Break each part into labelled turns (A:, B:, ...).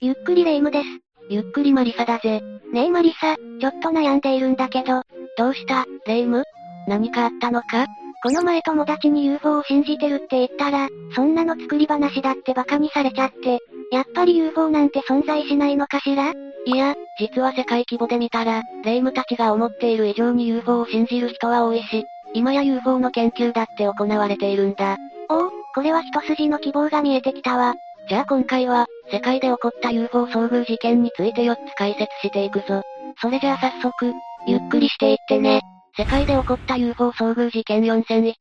A: ゆっくりレ夢ムです。
B: ゆっくりマリサだぜ。
A: ねえマリサ、ちょっと悩んでいるんだけど。
B: どうした、レ夢ム？何かあったのか？
A: この前友達に UFO を信じてるって言ったら、そんなの作り話だって馬鹿にされちゃって、やっぱり UFO なんて存在しないのかしら？
B: いや、実は世界規模で見たら、霊夢たちが思っている以上に UFO を信じる人は多いし、今や UFO の研究だって行われているんだ。
A: おお、これは一筋の希望が見えてきたわ。
B: じゃあ今回は、世界で起こった UFO 遭遇事件について4つ解説していくぞ。それじゃあ早速、ゆっくりしていってね。世界で起こった UFO 遭遇事件4001。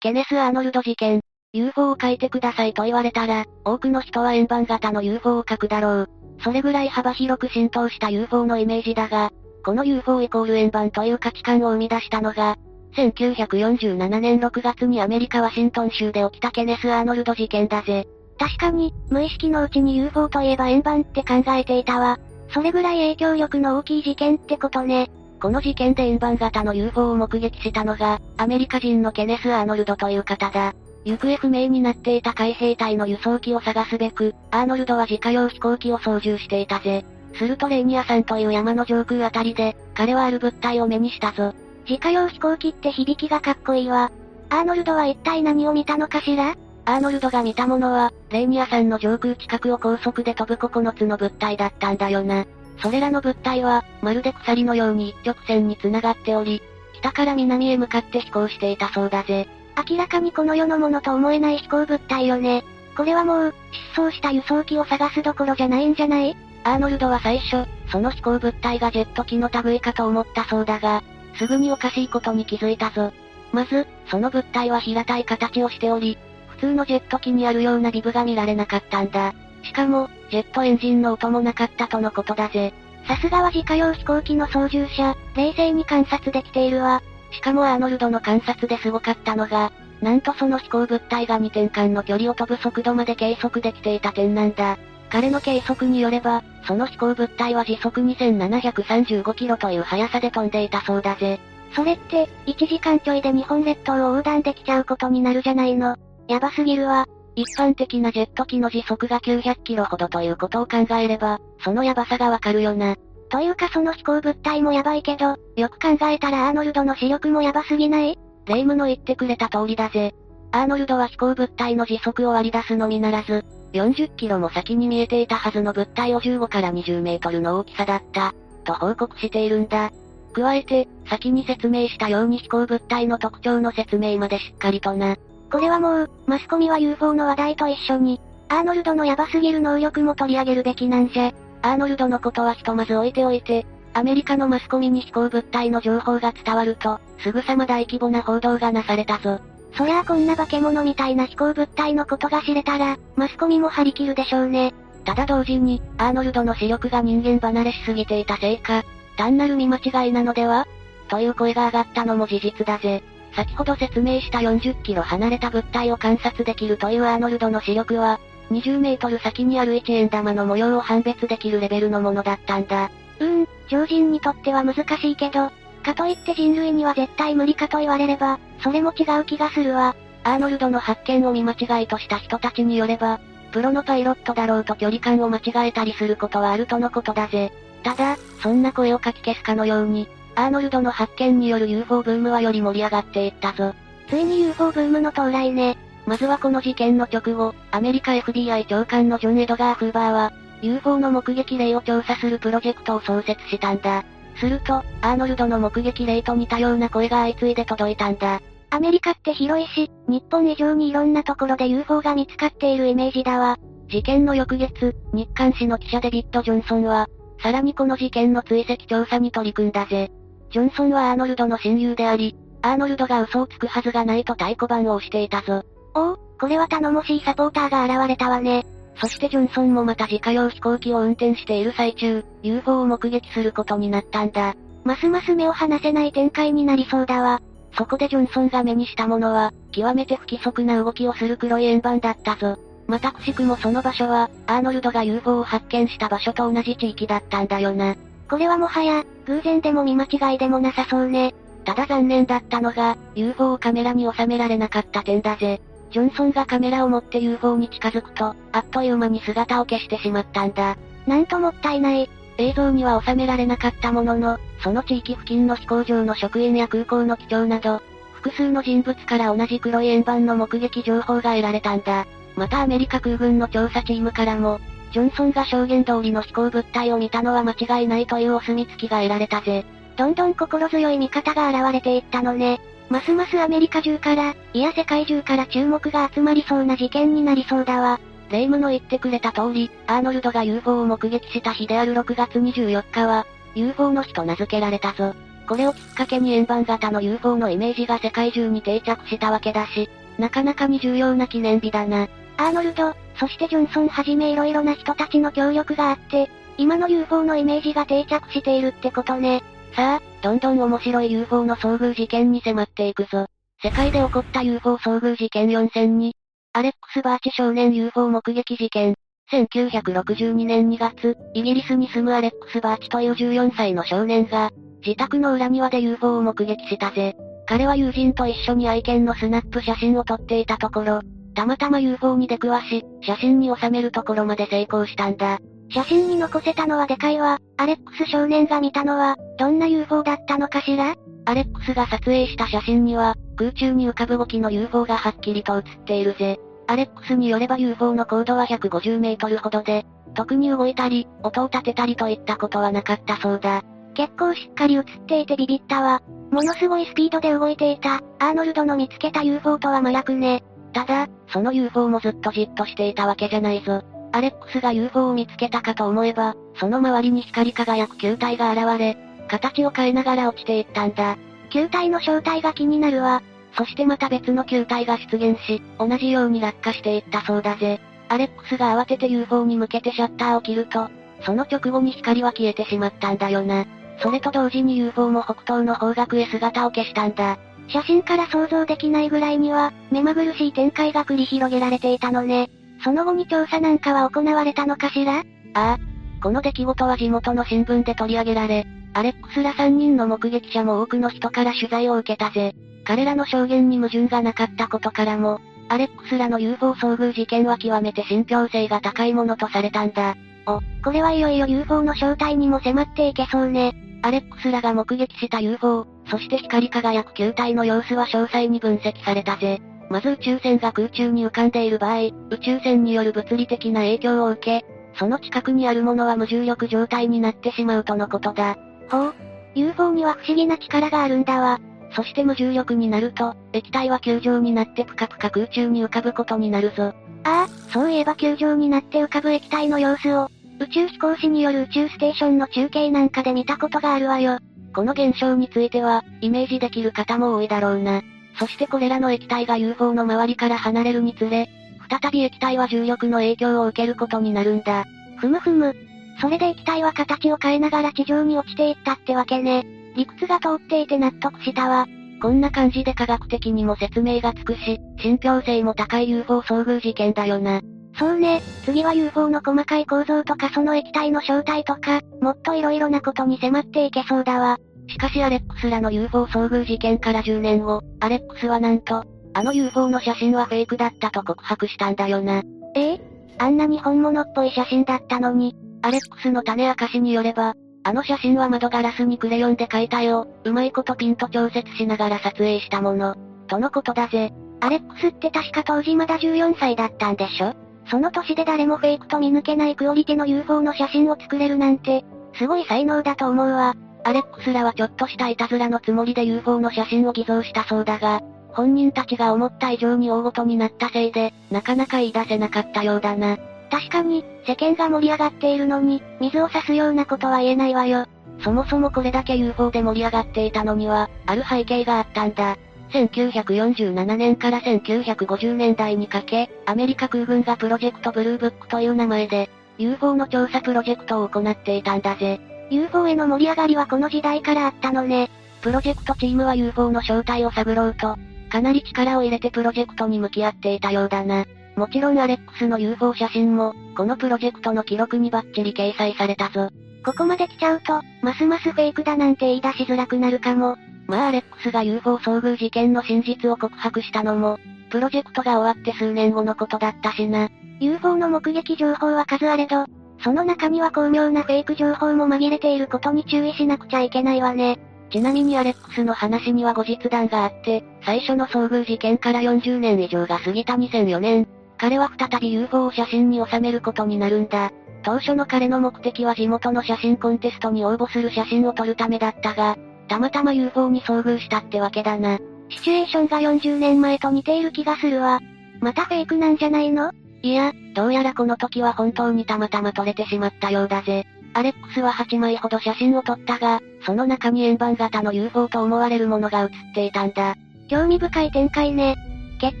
B: ケネス・アーノルド事件。UFO を書いてくださいと言われたら、多くの人は円盤型の UFO を書くだろう。それぐらい幅広く浸透した UFO のイメージだが、この UFO イコール円盤という価値観を生み出したのが、1947年6月にアメリカ・ワシントン州で起きたケネス・アーノルド事件だぜ。
A: 確かに、無意識のうちに UFO といえば円盤って考えていたわ。それぐらい影響力の大きい事件ってことね。
B: この事件で円盤型の UFO を目撃したのが、アメリカ人のケネス・アーノルドという方だ。行方不明になっていた海兵隊の輸送機を探すべく、アーノルドは自家用飛行機を操縦していたぜ。するとレーニア山という山の上空あたりで、彼はある物体を目にしたぞ。
A: 自家用飛行機って響きがかっこいいわ。アーノルドは一体何を見たのかしら？
B: アーノルドが見たものは、レーニア山の上空近くを高速で飛ぶ9つの物体だったんだよな。それらの物体は、まるで鎖のように一直線に繋がっており、北から南へ向かって飛行していたそうだぜ。
A: 明らかにこの世のものと思えない飛行物体よね。これはもう、失踪した輸送機を探すどころじゃないんじゃない？
B: アーノルドは最初、その飛行物体がジェット機の類かと思ったそうだが、すぐにおかしいことに気づいたぞ。まず、その物体は平たい形をしており、普通のジェット機にあるようなビブが見られなかったんだ。しかも、ジェットエンジンの音もなかったとのことだぜ。
A: さすがは自家用飛行機の操縦者、冷静に観察できているわ。
B: しかもアーノルドの観察ですごかったのが、なんとその飛行物体が2点間の距離を飛ぶ速度まで計測できていた点なんだ。彼の計測によれば、その飛行物体は時速2735キロという速さで飛んでいたそうだぜ。
A: それって、1時間ちょいで日本列島を横断できちゃうことになるじゃないの。やばすぎるわ。
B: 一般的なジェット機の時速が900キロほどということを考えれば、そのヤバさがわかるよな。
A: というかその飛行物体もヤバいけど、よく考えたらアーノルドの視力もヤバすぎない？
B: レイムの言ってくれた通りだぜ。アーノルドは飛行物体の時速を割り出すのみならず、40キロも先に見えていたはずの物体を15から20メートルの大きさだった、と報告しているんだ。加えて、先に説明したように飛行物体の特徴の説明までしっかりとな。
A: これはもう、マスコミは UFO の話題と一緒に、アーノルドのヤバすぎる能力も取り上げるべきなんじゃ。
B: アーノルドのことはひとまず置いておいて、アメリカのマスコミに飛行物体の情報が伝わると、すぐさま大規模な報道がなされたぞ。
A: そりゃあこんな化け物みたいな飛行物体のことが知れたら、マスコミも張り切るでしょうね。
B: ただ同時に、アーノルドの視力が人間離れしすぎていたせいか、単なる見間違いなのでは？という声が上がったのも事実だぜ。先ほど説明した40キロ離れた物体を観察できるというアーノルドの視力は、20メートル先にある1円玉の模様を判別できるレベルのものだったんだ。
A: うーん、常人にとっては難しいけど、かといって人類には絶対無理かと言われれば、それも違う気がするわ。
B: アーノルドの発見を見間違いとした人たちによれば、プロのパイロットだろうと距離感を間違えたりすることはあるとのことだぜ。ただ、そんな声をかき消すかのように、アーノルドの発見による UFO ブームはより盛り上がっていったぞ。
A: ついに UFO ブームの到来ね。
B: まずはこの事件の直後、アメリカ FBI 長官のジョン・エドガー・フーバーは、UFO の目撃例を調査するプロジェクトを創設したんだ。すると、アーノルドの目撃例と似たような声が相次いで届いたんだ。
A: アメリカって広いし、日本以上にいろんなところで UFO が見つかっているイメージだわ。
B: 事件の翌月、日刊誌の記者デビッド・ジョンソンは、さらにこの事件の追跡調査に取り組んだぜ。ジョンソンはアーノルドの親友であり、アーノルドが嘘をつくはずがないと太鼓判を押していたぞ。
A: おお、これは頼もしいサポーターが現れたわね。
B: そしてジョンソンもまた自家用飛行機を運転している最中、UFO を目撃することになったんだ。
A: ますます目を離せない展開になりそうだわ。
B: そこでジョンソンが目にしたものは、極めて不規則な動きをする黒い円盤だったぞ。またくしくもその場所は、アーノルドが UFO を発見した場所と同じ地域だったんだよな。
A: これはもはや、偶然でも見間違いでもなさそうね。
B: ただ残念だったのが、UFO をカメラに収められなかった点だぜ。ジョンソンがカメラを持って UFO に近づくと、あっという間に姿を消してしまったんだ。
A: なんともったいない。
B: 映像には収められなかったものの、その地域付近の飛行場の職員や空港の機長など、複数の人物から同じ黒い円盤の目撃情報が得られたんだ。またアメリカ空軍の調査チームからも、ジョンソンが証言通りの飛行物体を見たのは間違いないというお墨付きが得られたぜ。
A: どんどん心強い味方が現れていったのね。ますますアメリカ中から、いや世界中から注目が集まりそうな事件になりそうだわ。
B: レイムの言ってくれた通り、アーノルドが UFO を目撃した日である6月24日は、UFO の日と名付けられたぞ。これをきっかけに円盤型の UFO のイメージが世界中に定着したわけだし、なかなかに重要な記念日だな。
A: アーノルド、そしてジョンソンはじめ色々な人たちの協力があって、今の UFO のイメージが定着しているってことね。
B: さあ、どんどん面白い UFO の遭遇事件に迫っていくぞ。世界で起こった UFO 遭遇事件4002。アレックス・バーチ少年 UFO 目撃事件。1962年2月、イギリスに住むアレックス・バーチという14歳の少年が、自宅の裏庭で UFO を目撃したぜ。彼は友人と一緒に愛犬のスナップ写真を撮っていたところ、たまたま UFO に出くわし、写真に収めるところまで成功したんだ。
A: 写真に残せたのはでかいわ。アレックス少年が見たのは、どんな UFO だったのかしら？
B: アレックスが撮影した写真には、空中に浮かぶ動きの UFO がはっきりと写っているぜ。アレックスによれば UFO の高度は150メートルほどで、特に動いたり、音を立てたりといったことはなかったそうだ。
A: 結構しっかり映っていてビビったわ。ものすごいスピードで動いていた、アーノルドの見つけた UFO とは真逆ね。
B: ただ、その UFO もずっとじっとしていたわけじゃないぞ。アレックスが UFO を見つけたかと思えば、その周りに光り輝く球体が現れ、形を変えながら落ちていったんだ。
A: 球体の正体が気になるわ。
B: そしてまた別の球体が出現し、同じように落下していったそうだぜ。アレックスが慌てて UFO に向けてシャッターを切ると、その直後に光は消えてしまったんだよな。それと同時に UFO も北東の方角へ姿を消したんだ。
A: 写真から想像できないぐらいには、目まぐるしい展開が繰り広げられていたのね。その後に調査なんかは行われたのかしら？あ
B: あ。この出来事は地元の新聞で取り上げられ、アレックスら3人の目撃者も多くの人から取材を受けたぜ。彼らの証言に矛盾がなかったことからも、アレックスらの UFO 遭遇事件は極めて信憑性が高いものとされたんだ。
A: お、これはいよいよ UFO の正体にも迫っていけそうね。
B: アレックスらが目撃した UFO、そして光り輝く球体の様子は詳細に分析されたぜ。まず宇宙船が空中に浮かんでいる場合、宇宙船による物理的な影響を受け、その近くにあるものは無重力状態になってしまうとのことだ。
A: ほう。UFO には不思議な力があるんだわ。
B: そして無重力になると、液体は球状になってぷかぷか空中に浮かぶことになるぞ。
A: ああ、そういえば球状になって浮かぶ液体の様子を、宇宙飛行士による宇宙ステーションの中継なんかで見たことがあるわよ。
B: この現象については、イメージできる方も多いだろうな。そしてこれらの液体が UFO の周りから離れるにつれ、再び液体は重力の影響を受けることになるんだ。
A: ふむふむ。それで液体は形を変えながら地上に落ちていったってわけね。理屈が通っていて納得したわ。
B: こんな感じで科学的にも説明がつくし、信憑性も高い UFO 遭遇事件だよな。
A: そうね、次は UFO の細かい構造とかその液体の正体とか、もっと色々なことに迫っていけそうだわ。
B: しかしアレックスらの UFO 遭遇事件から10年後、アレックスはなんと、あの UFO の写真はフェイクだったと告白したんだよな。
A: え？えあんなに本物っぽい写真だったのに、
B: アレックスの種明かしによれば、あの写真は窓ガラスにクレヨンで描いた絵を、うまいことピンと調節しながら撮影したもの、とのことだぜ。
A: アレックスって確か当時まだ14歳だったんでしょ？その年で誰もフェイクと見抜けないクオリティの UFO の写真を作れるなんて、すごい才能だと思うわ。
B: アレックスらはちょっとしたいたずらのつもりで UFO の写真を偽造したそうだが、本人たちが思った以上に大ごとになったせいで、なかなか言い出せなかったようだな。
A: 確かに、世間が盛り上がっているのに、水を差すようなことは言えないわよ。
B: そもそもこれだけ UFO で盛り上がっていたのには、ある背景があったんだ。1947年から1950年代にかけ、アメリカ空軍がプロジェクトブルーブックという名前で、UFO の調査プロジェクトを行っていたんだぜ。
A: UFO への盛り上がりはこの時代からあったのね。
B: プロジェクトチームは UFO の正体を探ろうと、かなり力を入れてプロジェクトに向き合っていたようだな。もちろんアレックスの UFO 写真も、このプロジェクトの記録にバッチリ掲載されたぞ。
A: ここまで来ちゃうと、ますますフェイクだなんて言い出しづらくなるかも。
B: まあアレックスが UFO 遭遇事件の真実を告白したのも、プロジェクトが終わって数年後のことだったしな。
A: UFO の目撃情報は数あれど、その中には巧妙なフェイク情報も紛れていることに注意しなくちゃいけないわね。
B: ちなみにアレックスの話には後日談があって、最初の遭遇事件から40年以上が過ぎた2004年、彼は再び UFO を写真に収めることになるんだ。当初の彼の目的は地元の写真コンテストに応募する写真を撮るためだったが、たまたま UFO に遭遇したってわけだな。
A: シチュエーションが40年前と似ている気がするわ。またフェイクなんじゃないの？
B: いや、どうやらこの時は本当にたまたま撮れてしまったようだぜ。アレックスは8枚ほど写真を撮ったが、その中に円盤型の UFO と思われるものが写っていたんだ。
A: 興味深い展開ね。結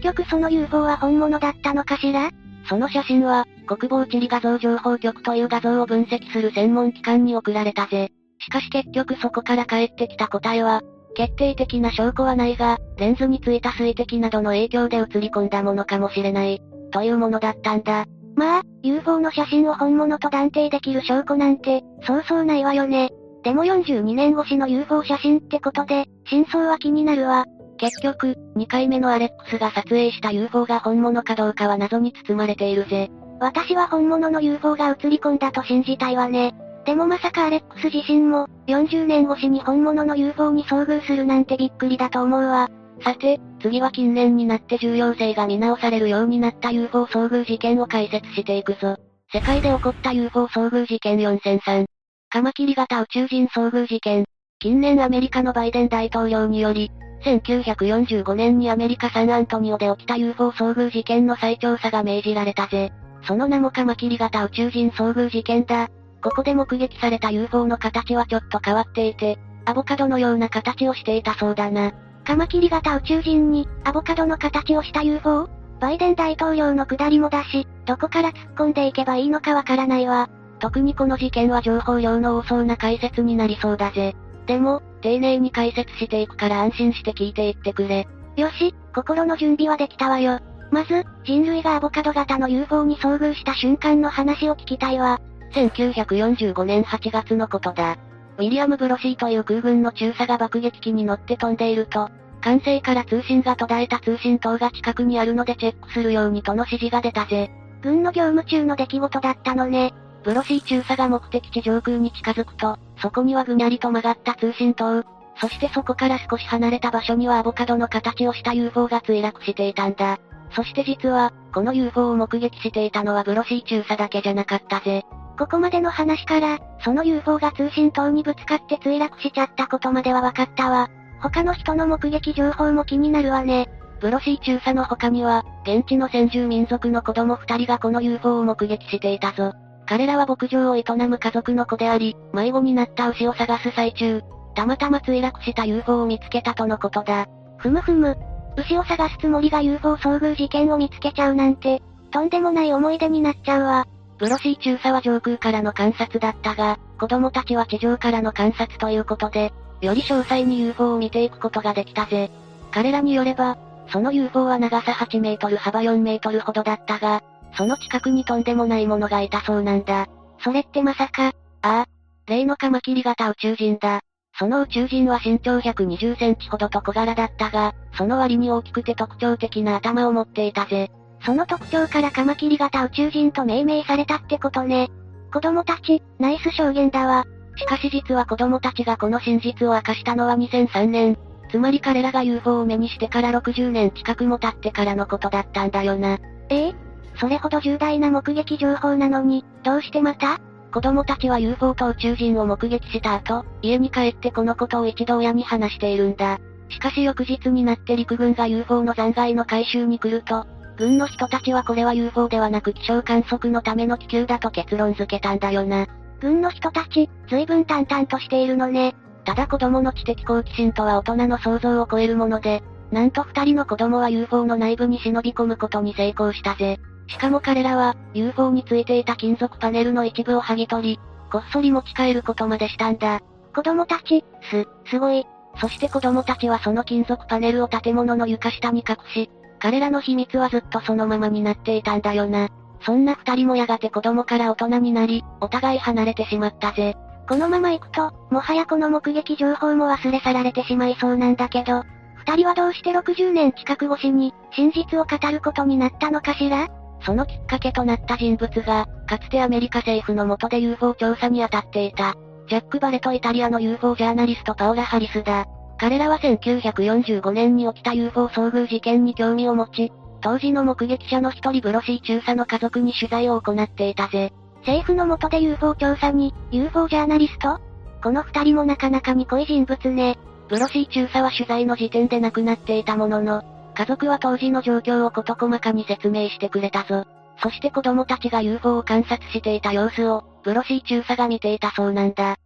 A: 局その UFO は本物だったのかしら？
B: その写真は、国防地理画像情報局という画像を分析する専門機関に送られたぜ。しかし結局そこから返ってきた答えは、決定的な証拠はないが、レンズについた水滴などの影響で映り込んだものかもしれない、というものだったんだ。
A: まあ、UFO の写真を本物と断定できる証拠なんて、そうそうないわよね。でも42年越しの UFO 写真ってことで、真相は気になるわ。
B: 結局、2回目のアレックスが撮影した UFO が本物かどうかは謎に包まれているぜ。
A: 私は本物の UFO が映り込んだと信じたいわね。でもまさかアレックス自身も、40年越しに本物の UFO に遭遇するなんてびっくりだと思うわ。
B: さて、次は近年になって重要性が見直されるようになった UFO 遭遇事件を解説していくぞ。世界で起こった UFO 遭遇事件4003。カマキリ型宇宙人遭遇事件。近年アメリカのバイデン大統領により、1945年にアメリカサンアントニオで起きた UFO 遭遇事件の再調査が命じられたぜ。その名もカマキリ型宇宙人遭遇事件だ。ここで目撃された UFO の形はちょっと変わっていて、アボカドのような形をしていたそうだな。
A: カマキリ型宇宙人に、アボカドの形をした UFO? バイデン大統領の下りもだし、どこから突っ込んでいけばいいのかわからないわ。
B: 特にこの事件は情報量の多そうな解説になりそうだぜ。でも、丁寧に解説していくから安心して聞いていってくれ。
A: よし、心の準備はできたわよ。まず、人類がアボカド型の UFO に遭遇した瞬間の話を聞きたいわ。
B: 1945年8月のことだ。ウィリアム・ブロシーという空軍の中佐が爆撃機に乗って飛んでいると、管制から通信が途絶えた通信塔が近くにあるのでチェックするようにとの指示が出たぜ。
A: 軍の業務中の出来事だったのね。
B: ブロシー中佐が目的地上空に近づくと、そこにはぐにゃりと曲がった通信塔。そしてそこから少し離れた場所にはアボカドの形をした UFO が墜落していたんだ。そして実は、この UFO を目撃していたのはブロシー中佐だけじゃなかったぜ。
A: ここまでの話から、その UFO が通信塔にぶつかって墜落しちゃったことまでは分かったわ。他の人の目撃情報も気になるわね。
B: ブロシー中佐の他には、現地の先住民族の子供二人がこの UFO を目撃していたぞ。彼らは牧場を営む家族の子であり、迷子になった牛を探す最中、たまたま墜落した UFO を見つけたとのことだ。
A: ふむふむ。牛を探すつもりが UFO 遭遇事件を見つけちゃうなんて、とんでもない思い出になっちゃうわ。
B: ブロシー中佐は上空からの観察だったが、子供たちは地上からの観察ということで、より詳細に UFO を見ていくことができたぜ。彼らによれば、その UFO は長さ8メートル幅4メートルほどだったが、その近くにとんでもないものがいたそうなんだ。
A: それってまさか、
B: ああ、例のカマキリ型宇宙人だ。その宇宙人は身長120センチほどと小柄だったが、その割に大きくて特徴的な頭を持っていたぜ。
A: その特徴からカマキリ型宇宙人と命名されたってことね。子供たち、ナイス証言だわ。
B: しかし実は子供たちがこの真実を明かしたのは2003年。つまり彼らが UFO を目にしてから60年近くも経ってからのことだったんだよな。
A: ええそれほど重大な目撃情報なのに、どうしてまた？
B: 子供たちは UFO と宇宙人を目撃した後、家に帰ってこのことを一度親に話しているんだ。しかし翌日になって陸軍が UFO の残骸の回収に来ると、軍の人たちはこれは UFO ではなく気象観測のための気球だと結論付けたんだよな。
A: 軍の人たち、随分淡々としているのね。
B: ただ子供の知的好奇心とは大人の想像を超えるもので、なんと二人の子供は UFO の内部に忍び込むことに成功したぜ。しかも彼らは、UFO についていた金属パネルの一部を剥ぎ取り、こっそり持ち帰ることまでしたんだ。
A: 子供たち、
B: す、すごい。そして子供たちはその金属パネルを建物の床下に隠し、彼らの秘密はずっとそのままになっていたんだよな。そんな二人もやがて子供から大人になり、お互い離れてしまったぜ。
A: このまま行くと、もはやこの目撃情報も忘れ去られてしまいそうなんだけど、二人はどうして60年近く越しに、真実を語ることになったのかしら？
B: そのきっかけとなった人物が、かつてアメリカ政府の下で UFO 調査に当たっていた、ジャック・バレとイタリアの UFO ジャーナリストパオラ・ハリスだ。彼らは1945年に起きた UFO 遭遇事件に興味を持ち、当時の目撃者の一人ブロシー中佐の家族に取材を行っていたぜ。
A: 政府の下で UFO 調査に、UFO ジャーナリスト？この二人もなかなかに濃い人物ね。
B: ブロシー中佐は取材の時点で亡くなっていたものの、家族は当時の状況を事細かに説明してくれたぞ。そして子供たちが UFO を観察していた様子を、ブロシー中佐が見ていたそうなんだ。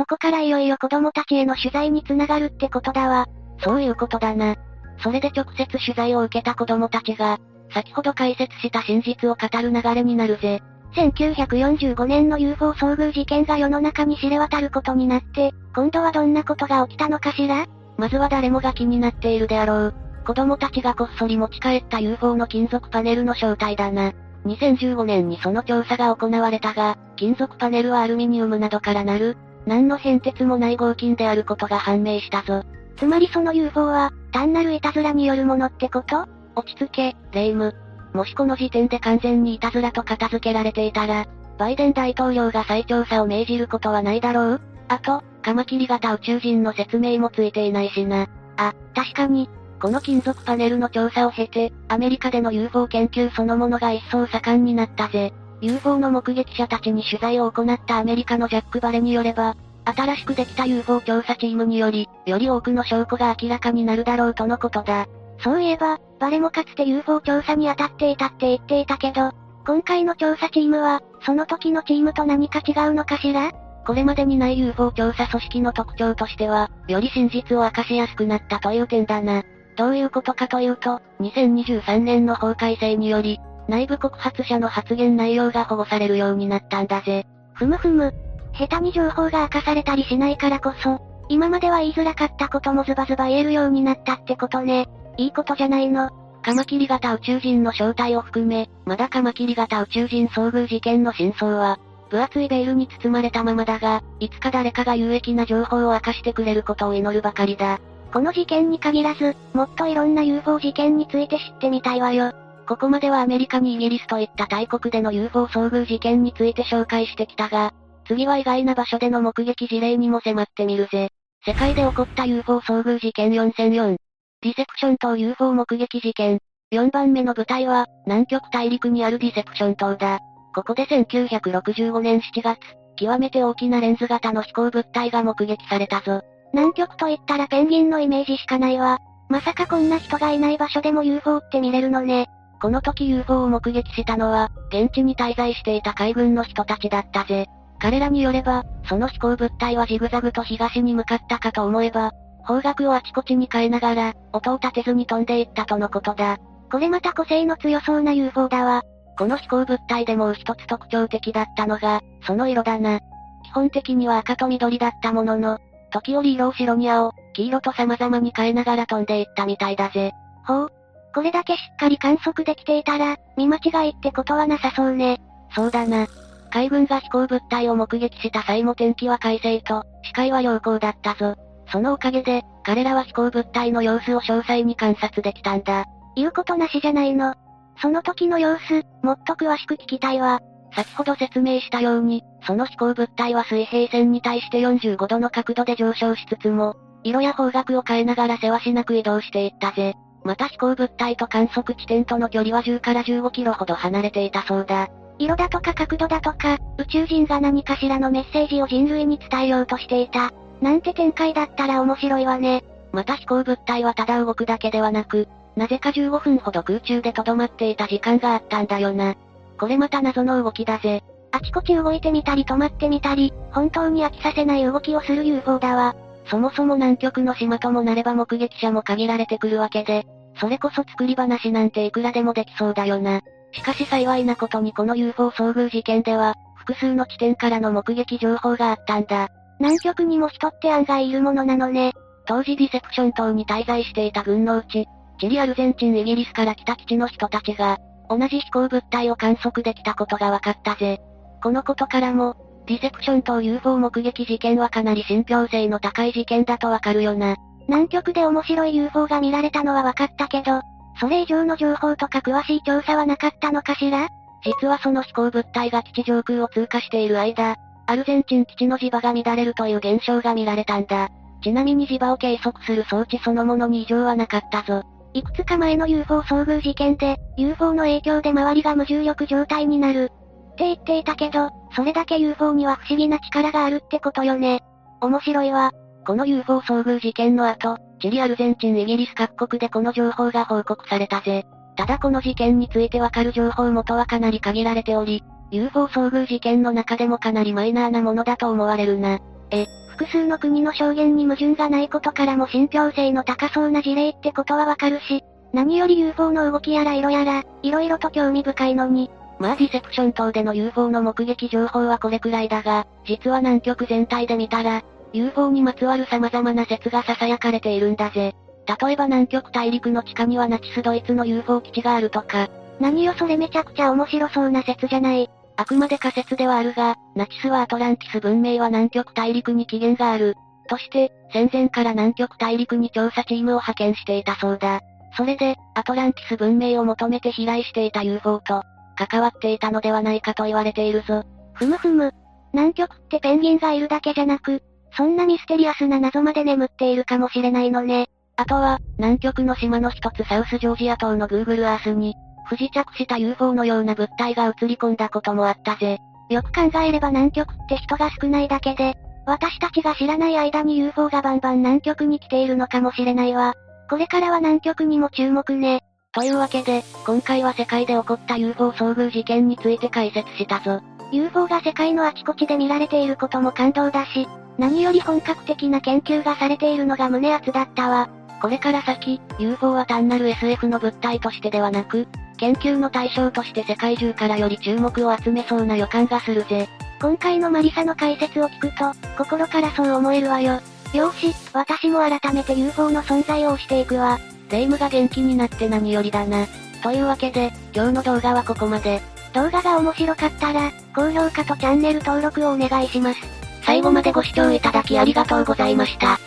A: あ、そこからいよいよ子供たちへの取材につながるってことだわ。
B: そういうことだな。それで直接取材を受けた子供たちが、先ほど解説した真実を語る流れになるぜ。
A: 1945年の UFO 遭遇事件が世の中に知れ渡ることになって、今度はどんなことが起きたのかしら？
B: まずは誰もが気になっているであろう。子供たちがこっそり持ち帰った UFO の金属パネルの正体だな。2015年にその調査が行われたが、金属パネルはアルミニウムなどからなる、何の変哲もない合金であることが判明したぞ。
A: つまりその UFO は、単なるいたずらによるものってこと？
B: 落ち着け、レイム。もしこの時点で完全にいたずらと片付けられていたら、バイデン大統領が再調査を命じることはないだろう？あと、カマキリ型宇宙人の説明もついていないしな。
A: あ、確かに、
B: この金属パネルの調査を経て、アメリカでの UFO 研究そのものが一層盛んになったぜ。UFO の目撃者たちに取材を行ったアメリカのジャック・バレによれば、新しくできた UFO 調査チームにより、より多くの証拠が明らかになるだろうとのことだ。
A: そういえば、バレもかつて UFO 調査に当たっていたって言っていたけど、今回の調査チームは、その時のチームと何か違うのかしら？
B: これまでにない UFO 調査組織の特徴としては、より真実を明かしやすくなったという点だな。どういうことかというと、2023年の法改正により、内部告発者の発言内容が保護されるようになったんだぜ。
A: ふむふむ。下手に情報が明かされたりしないからこそ、今までは言いづらかったこともズバズバ言えるようになったってことね。いいことじゃないの。
B: カマキリ型宇宙人の正体を含め、まだカマキリ型宇宙人遭遇事件の真相は、分厚いベールに包まれたままだが、いつか誰かが有益な情報を明かしてくれることを祈るばかりだ。
A: この事件に限らず、もっといろんな UFO 事件について知ってみたいわよ。
B: ここまではアメリカにイギリスといった大国での UFO 遭遇事件について紹介してきたが、次は意外な場所での目撃事例にも迫ってみるぜ。世界で起こった UFO 遭遇事件4004。ディセクション島 UFO 目撃事件。4番目の舞台は、南極大陸にあるディセクション島だ。ここで1965年7月、極めて大きなレンズ型の飛行物体が目撃されたぞ。
A: 南極と言ったらペンギンのイメージしかないわ。まさかこんな人がいない場所でも UFO って見れるのね。
B: この時 UFO を目撃したのは、現地に滞在していた海軍の人たちだったぜ。彼らによれば、その飛行物体はジグザグと東に向かったかと思えば、方角をあちこちに変えながら、音を立てずに飛んでいったとのことだ。
A: これまた個性の強そうな UFO だわ。
B: この飛行物体でもう一つ特徴的だったのが、その色だな。基本的には赤と緑だったものの、時折色を白に青、黄色と様々に変えながら飛んでいったみたいだぜ。
A: ほう。これだけしっかり観測できていたら、見間違いってことはなさそうね。
B: そうだな。海軍が飛行物体を目撃した際も天気は快晴と、視界は良好だったぞ。そのおかげで、彼らは飛行物体の様子を詳細に観察できたんだ。
A: 言うことなしじゃないの。その時の様子、もっと詳しく聞きたいわ。
B: 先ほど説明したように、その飛行物体は水平線に対して45度の角度で上昇しつつも、色や方角を変えながらせわしなく移動していったぜ。また飛行物体と観測地点との距離は10から15キロほど離れていたそうだ。
A: 色だとか角度だとか、宇宙人が何かしらのメッセージを人類に伝えようとしていた。なんて展開だったら面白いわね。
B: また飛行物体はただ動くだけではなく、なぜか15分ほど空中で留まっていた時間があったんだよな。これまた謎の動きだぜ。
A: あちこち動いてみたり止まってみたり、本当に飽きさせない動きをする UFO だわ。
B: そもそも南極の島ともなれば目撃者も限られてくるわけで、それこそ作り話なんていくらでもできそうだよな。しかし幸いなことにこの UFO 遭遇事件では、複数の地点からの目撃情報があったんだ。
A: 南極にも人って案外いるものなのね。
B: 当時ディセクション島に滞在していた軍のうち、チリアルゼンチンイギリスから来た基地の人たちが、同じ飛行物体を観測できたことが分かったぜ。このことからも、ディセクション島 UFO 目撃事件はかなり信憑性の高い事件だとわかるよな。
A: 南極で面白い UFO が見られたのは分かったけど、それ以上の情報とか詳しい調査はなかったのかしら？
B: 実はその飛行物体が基地上空を通過している間、アルゼンチン基地の磁場が乱れるという現象が見られたんだ。ちなみに磁場を計測する装置そのものに異常はなかったぞ。
A: いくつか前の UFO 遭遇事件で、UFO の影響で周りが無重力状態になる。って言っていたけど、それだけ UFO には不思議な力があるってことよね。面白いわ。
B: この UFO 遭遇事件の後、チリアルゼンチンイギリス各国でこの情報が報告されたぜ。ただこの事件についてわかる情報元はかなり限られており、UFO 遭遇事件の中でもかなりマイナーなものだと思われるな。
A: え、複数の国の証言に矛盾がないことからも信憑性の高そうな事例ってことはわかるし、何より UFO の動きやら色やら、色々と興味深いのに。
B: まあディセプション島での UFO の目撃情報はこれくらいだが、実は南極全体で見たら、UFO にまつわる様々な説が囁かれているんだぜ。例えば南極大陸の地下にはナチスドイツの UFO 基地があるとか。
A: 何よそれめちゃくちゃ面白そうな説じゃない。
B: あくまで仮説ではあるが、ナチスはアトランティス文明は南極大陸に起源がある。として、戦前から南極大陸に調査チームを派遣していたそうだ。それで、アトランティス文明を求めて飛来していた UFO と、関わっていたのではないかと言われているぞ。
A: ふむふむ。南極ってペンギンがいるだけじゃなく、そんなミステリアスな謎まで眠っているかもしれないのね。
B: あとは、南極の島の一つサウスジョージア島の Google Earth に、不時着した UFO のような物体が映り込んだこともあったぜ。
A: よく考えれば南極って人が少ないだけで、私たちが知らない間に UFO がバンバン南極に来ているのかもしれないわ。これからは南極にも注目ね。
B: というわけで、今回は世界で起こった UFO 遭遇事件について解説したぞ。
A: UFO が世界のあちこちで見られていることも感動だし、何より本格的な研究がされているのが胸熱だったわ。
B: これから先、UFO は単なる SF の物体としてではなく、研究の対象として世界中からより注目を集めそうな予感がするぜ。
A: 今回のマリサの解説を聞くと、心からそう思えるわよ。よし、私も改めて UFO の存在を推していくわ。
B: 霊夢が元気になって何よりだな。というわけで、今日の動画はここまで。
A: 動画が面白かったら、高評価とチャンネル登録をお願いします。
B: 最後までご視聴いただきありがとうございました。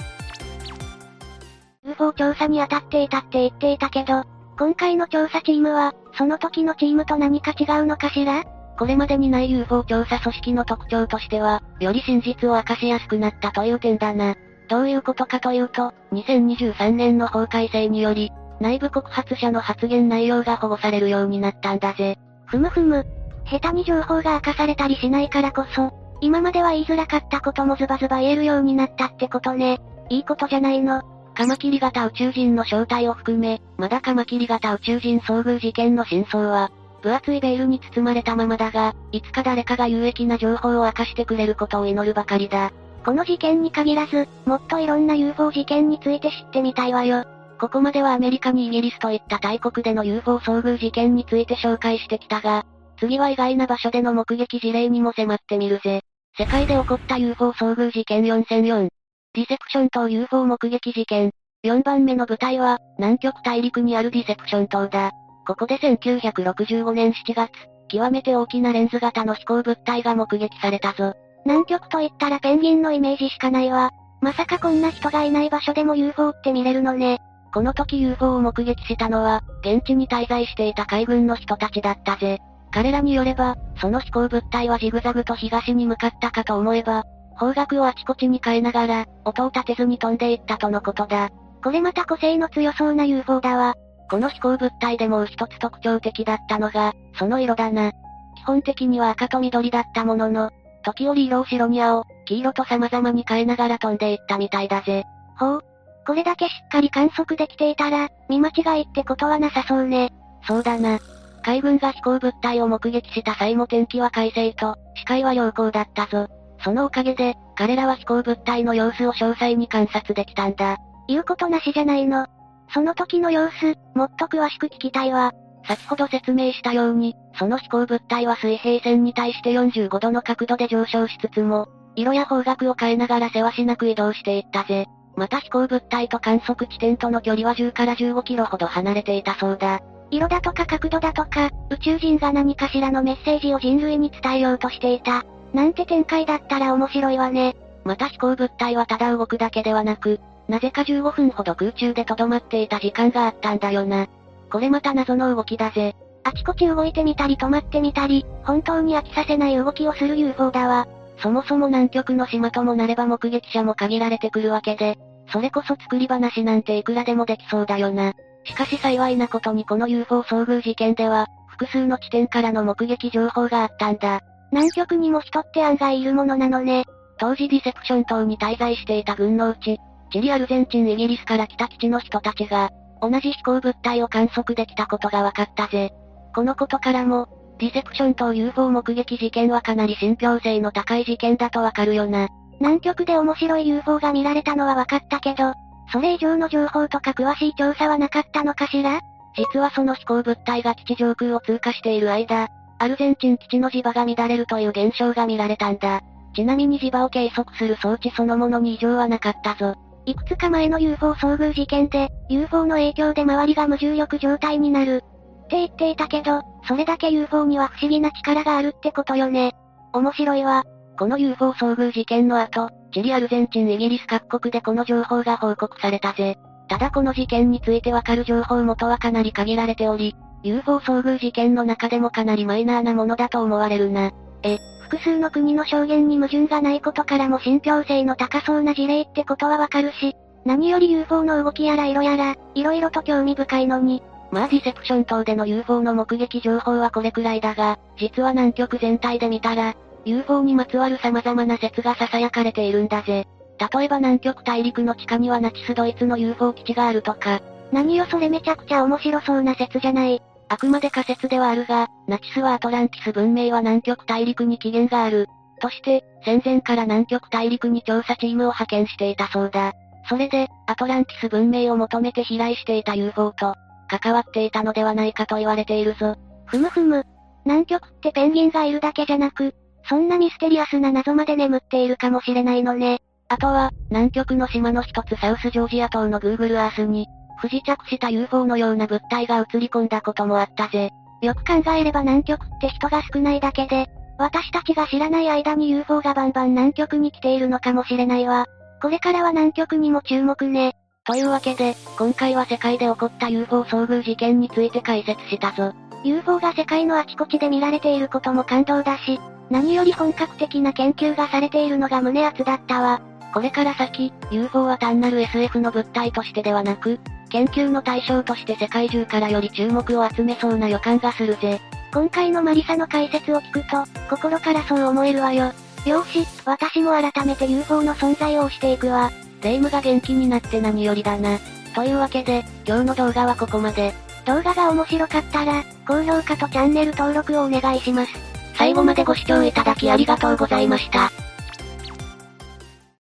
A: UFO 調査に当たっていたって言っていたけど、今回の調査チームは、その時のチームと何か違うのかしら？
B: これまでにない UFO 調査組織の特徴としては、より真実を明かしやすくなったという点だな。どういうことかというと、2023年の法改正により、内部告発者の発言内容が保護されるようになったんだぜ。
A: ふむふむ。下手に情報が明かされたりしないからこそ、今までは言いづらかったこともズバズバ言えるようになったってことね。いいことじゃないの。
B: カマキリ型宇宙人の正体を含め、まだカマキリ型宇宙人遭遇事件の真相は、分厚いベールに包まれたままだが、いつか誰かが有益な情報を明かしてくれることを祈るばかりだ。
A: この事件に限らず、もっといろんな UFO 事件について知ってみたいわよ。
B: ここまではアメリカにイギリスといった大国での UFO 遭遇事件について紹介してきたが、次は意外な場所での目撃事例にも迫ってみるぜ。世界で起こった UFO 遭遇事件4004。ディセプション島 UFO 目撃事件。4番目の舞台は、南極大陸にあるディセプション島だ。ここで1965年7月、極めて大きなレンズ型の飛行物体が目撃されたぞ。
A: 南極と言ったらペンギンのイメージしかないわ。まさかこんな人がいない場所でも UFO って見れるのね。
B: この時 UFO を目撃したのは、現地に滞在していた海軍の人たちだったぜ。彼らによれば、その飛行物体はジグザグと東に向かったかと思えば、方角をあちこちに変えながら、音を立てずに飛んでいったとのことだ。
A: これまた個性の強そうな UFO だわ。
B: この飛行物体でもう一つ特徴的だったのが、その色だな。基本的には赤と緑だったものの、時折色を白に青、黄色と様々に変えながら飛んでいったみたいだぜ。
A: ほう。これだけしっかり観測できていたら、見間違いってことはなさそうね。
B: そうだな。海軍が飛行物体を目撃した際も天気は快晴と、視界は良好だったぞ。そのおかげで、彼らは飛行物体の様子を詳細に観察できたんだ。
A: 言うことなしじゃないの。その時の様子、もっと詳しく聞きたいわ。
B: 先ほど説明したように、その飛行物体は水平線に対して45度の角度で上昇しつつも、色や方角を変えながらせわしなく移動していったぜ。また飛行物体と観測地点との距離は10から15キロほど離れていたそうだ。
A: 色だとか角度だとか、宇宙人が何かしらのメッセージを人類に伝えようとしていた。なんて展開だったら面白いわね。
B: また飛行物体はただ動くだけではなく、なぜか15分ほど空中で留まっていた時間があったんだよな。これまた謎の動きだぜ。
A: あちこち動いてみたり止まってみたり、本当に飽きさせない動きをする UFO だわ。
B: そもそも南極の島ともなれば目撃者も限られてくるわけで、それこそ作り話なんていくらでもできそうだよな。しかし幸いなことにこの UFO 遭遇事件では、複数の地点からの目撃情報があったんだ。
A: 南極にも人って案外いるものなのね。
B: 当時ディセプション島に滞在していた軍のうち、チリアルゼンチンイギリスから来た基地の人たちが、同じ飛行物体を観測できたことが分かったぜ。このことからも、ディセプション島 UFO 目撃事件はかなり信憑性の高い事件だとわかるよな。
A: 南極で面白い UFO が見られたのは分かったけど、それ以上の情報とか詳しい調査はなかったのかしら？
B: 実はその飛行物体が基地上空を通過している間、アルゼンチン基地の磁場が乱れるという現象が見られたんだ。ちなみに磁場を計測する装置そのものに異常はなかったぞ。
A: いくつか前の UFO 遭遇事件で、UFO の影響で周りが無重力状態になる。って言っていたけど、それだけ UFO には不思議な力があるってことよね。面白いわ。
B: この UFO 遭遇事件の後、チリアルゼンチンイギリス各国でこの情報が報告されたぜ。ただこの事件についてわかる情報元はかなり限られており、UFO 遭遇事件の中でもかなりマイナーなものだと思われるな。
A: え、複数の国の証言に矛盾がないことからも信憑性の高そうな事例ってことはわかるし、何より UFO の動きやら色やら、色々と興味深いのに。
B: まあディセプション島での UFO の目撃情報はこれくらいだが、実は南極全体で見たら、UFO にまつわる様々な説が囁かれているんだぜ。例えば南極大陸の地下にはナチスドイツの UFO 基地があるとか。
A: 何よそれめちゃくちゃ面白そうな説じゃない。
B: あくまで仮説ではあるが、ナチスはアトランティス文明は南極大陸に起源がある。として、戦前から南極大陸に調査チームを派遣していたそうだ。それで、アトランティス文明を求めて飛来していた UFO と、関わっていたのではないかと言われているぞ。
A: ふむふむ。南極ってペンギンがいるだけじゃなく、そんなミステリアスな謎まで眠っているかもしれないのね。
B: あとは、南極の島の一つサウスジョージア島の Google Earth に、不時着した UFO のような物体が映り込んだこともあったぜ。
A: よく考えれば南極って人が少ないだけで、私たちが知らない間に UFO がバンバン南極に来ているのかもしれないわ。これからは南極にも注目ね。
B: というわけで、今回は世界で起こった UFO 遭遇事件について解説したぞ。
A: UFO が世界のあちこちで見られていることも感動だし、何より本格的な研究がされているのが胸熱だったわ。
B: これから先、UFO は単なる SF の物体としてではなく、研究の対象として世界中からより注目を集めそうな予感がするぜ。
A: 今回のマリサの解説を聞くと、心からそう思えるわよ。よし、私も改めて UFO の存在を推していくわ。
B: 霊夢が元気になって何よりだな。というわけで、今日の動画はここまで。
A: 動画が面白かったら、高評価とチャンネル登録をお願いします。
B: 最後までご視聴いただきありがとうございました。